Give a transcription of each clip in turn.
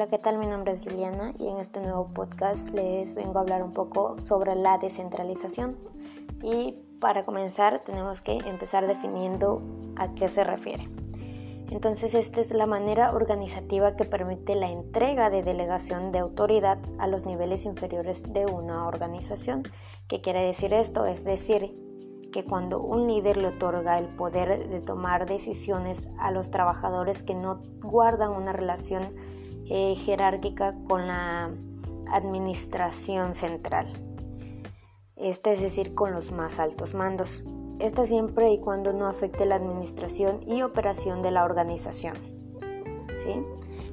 Hola, ¿qué tal? Mi nombre es Juliana y en este nuevo podcast les vengo a hablar un poco sobre la descentralización. Y para comenzar tenemos que empezar definiendo a qué se refiere. Entonces esta es la manera organizativa que permite la entrega de delegación de autoridad a los niveles inferiores de una organización. ¿Qué quiere decir esto? Es decir, que cuando un líder le otorga el poder de tomar decisiones a los trabajadores que no guardan una relación eh, jerárquica con la administración central, este es decir, con los más altos mandos. Esto siempre y cuando no afecte la administración y operación de la organización. ¿sí?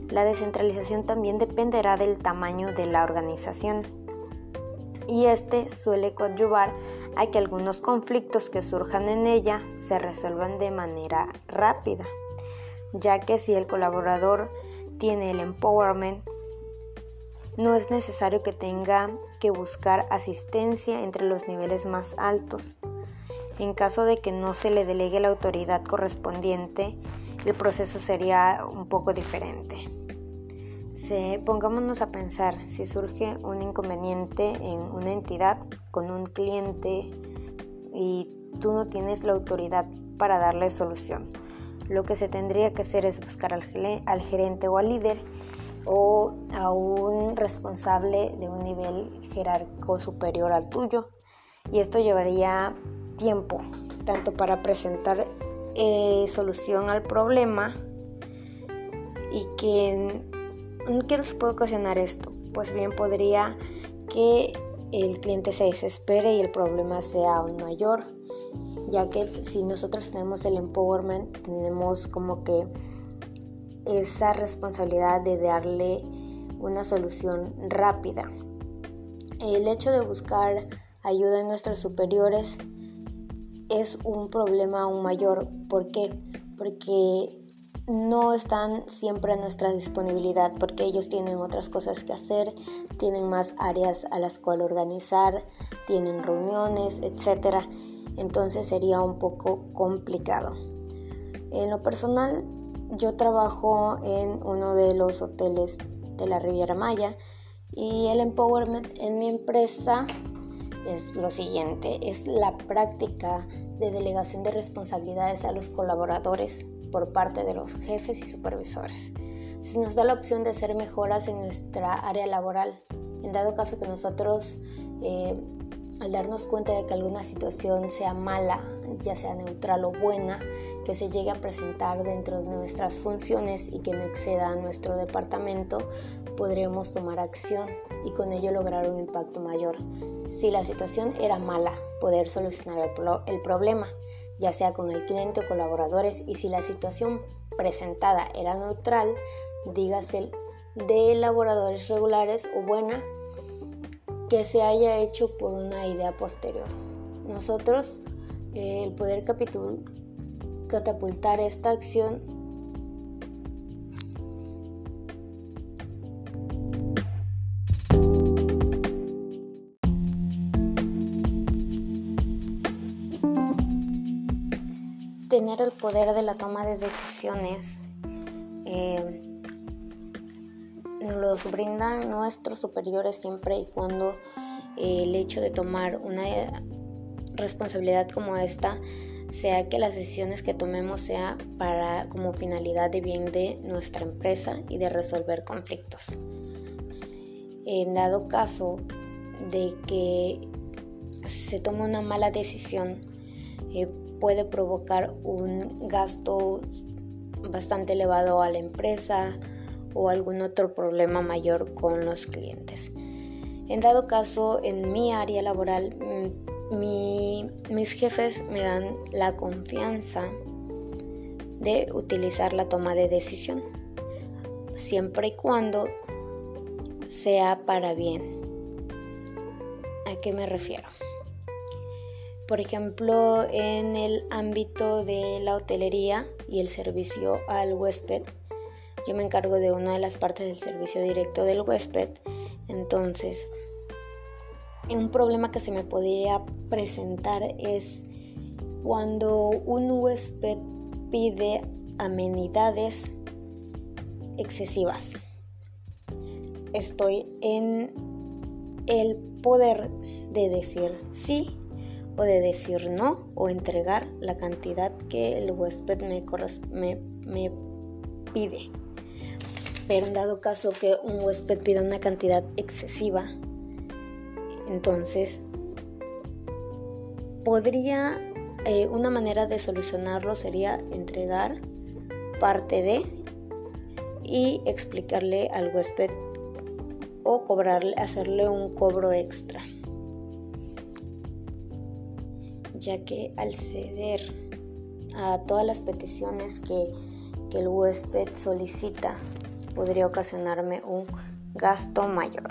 La descentralización también dependerá del tamaño de la organización y este suele coadyuvar a que algunos conflictos que surjan en ella se resuelvan de manera rápida, ya que si el colaborador tiene el empowerment, no es necesario que tenga que buscar asistencia entre los niveles más altos. En caso de que no se le delegue la autoridad correspondiente, el proceso sería un poco diferente. pongámonos a pensar si surge un inconveniente en una entidad con un cliente y tú no tienes la autoridad para darle solución lo que se tendría que hacer es buscar al, gerente o al líder o a un responsable de un nivel jerárquico superior al tuyo. Y esto llevaría tiempo, tanto para presentar eh, solución al problema y que ¿qué nos puede ocasionar esto? Pues bien podría que el cliente se desespere y el problema sea aún mayor ya que si nosotros tenemos el empowerment, tenemos como que esa responsabilidad de darle una solución rápida. El hecho de buscar ayuda en nuestros superiores es un problema aún mayor. ¿Por qué? Porque no están siempre a nuestra disponibilidad porque ellos tienen otras cosas que hacer, tienen más áreas a las cuales organizar, tienen reuniones, etcétera entonces sería un poco complicado. En lo personal, yo trabajo en uno de los hoteles de la Riviera Maya y el empowerment en mi empresa es lo siguiente, es la práctica de delegación de responsabilidades a los colaboradores por parte de los jefes y supervisores. Se nos da la opción de hacer mejoras en nuestra área laboral, en dado caso que nosotros eh, al darnos cuenta de que alguna situación sea mala, ya sea neutral o buena, que se llegue a presentar dentro de nuestras funciones y que no exceda a nuestro departamento, podremos tomar acción y con ello lograr un impacto mayor. Si la situación era mala, poder solucionar el, problema, ya sea con el cliente o colaboradores, y si la situación presentada era neutral, dígase de elaboradores regulares o buena, que se haya hecho por una idea posterior. Nosotros, eh, el poder catapultar esta acción tener el poder de la toma de decisiones eh, los brindan nuestros superiores siempre y cuando eh, el hecho de tomar una responsabilidad como esta sea que las decisiones que tomemos sea para como finalidad de bien de nuestra empresa y de resolver conflictos. En dado caso de que se tome una mala decisión, eh, puede provocar un gasto bastante elevado a la empresa, o algún otro problema mayor con los clientes. En dado caso, en mi área laboral, mm, mis jefes me dan la confianza de utilizar la toma de decisión, siempre y cuando sea para bien. ¿A qué me refiero? Por ejemplo, en el ámbito de la hotelería y el servicio al huésped, yo me encargo de una de las partes del servicio directo del huésped. Entonces, un problema que se me podría presentar es cuando un huésped pide amenidades excesivas. estoy en el poder de decir sí o de decir no o entregar la cantidad que el huésped me, me, me pide. Pero en dado caso que un huésped pida una cantidad excesiva, entonces podría, eh, una manera de solucionarlo sería entregar parte de y explicarle al huésped o cobrarle, hacerle un cobro extra. Ya que al ceder a todas las peticiones que, que el huésped solicita, podría ocasionarme un gasto mayor.